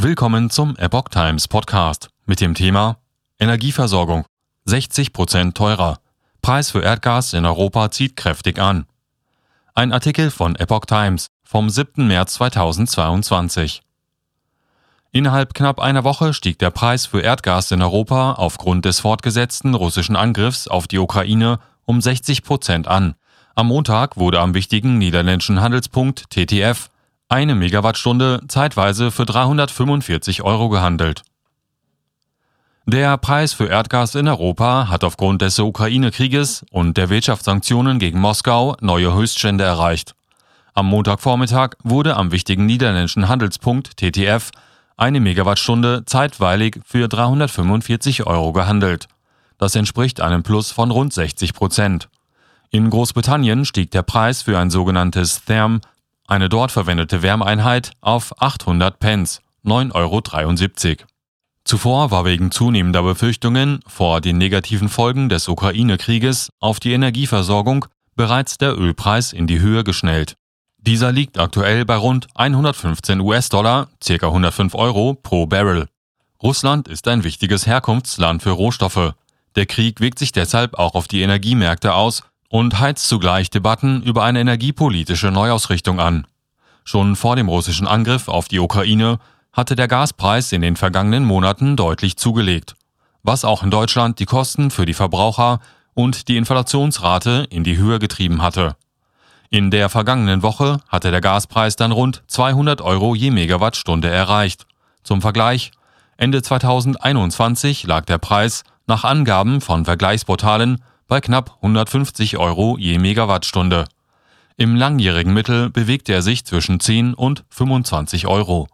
Willkommen zum Epoch Times Podcast mit dem Thema Energieversorgung 60 Prozent teurer. Preis für Erdgas in Europa zieht kräftig an. Ein Artikel von Epoch Times vom 7. März 2022. Innerhalb knapp einer Woche stieg der Preis für Erdgas in Europa aufgrund des fortgesetzten russischen Angriffs auf die Ukraine um 60 Prozent an. Am Montag wurde am wichtigen niederländischen Handelspunkt TTF eine Megawattstunde zeitweise für 345 Euro gehandelt. Der Preis für Erdgas in Europa hat aufgrund des Ukraine-Krieges und der Wirtschaftssanktionen gegen Moskau neue Höchststände erreicht. Am Montagvormittag wurde am wichtigen niederländischen Handelspunkt TTF eine Megawattstunde zeitweilig für 345 Euro gehandelt. Das entspricht einem Plus von rund 60 Prozent. In Großbritannien stieg der Preis für ein sogenanntes Therm eine dort verwendete Wärmeinheit auf 800 Pence, 9,73 Euro. Zuvor war wegen zunehmender Befürchtungen vor den negativen Folgen des Ukraine-Krieges auf die Energieversorgung bereits der Ölpreis in die Höhe geschnellt. Dieser liegt aktuell bei rund 115 US-Dollar, ca. 105 Euro pro Barrel. Russland ist ein wichtiges Herkunftsland für Rohstoffe. Der Krieg wirkt sich deshalb auch auf die Energiemärkte aus und heizt zugleich Debatten über eine energiepolitische Neuausrichtung an. Schon vor dem russischen Angriff auf die Ukraine hatte der Gaspreis in den vergangenen Monaten deutlich zugelegt, was auch in Deutschland die Kosten für die Verbraucher und die Inflationsrate in die Höhe getrieben hatte. In der vergangenen Woche hatte der Gaspreis dann rund 200 Euro je Megawattstunde erreicht. Zum Vergleich, Ende 2021 lag der Preis nach Angaben von Vergleichsportalen bei knapp 150 Euro je Megawattstunde. Im langjährigen Mittel bewegte er sich zwischen 10 und 25 Euro.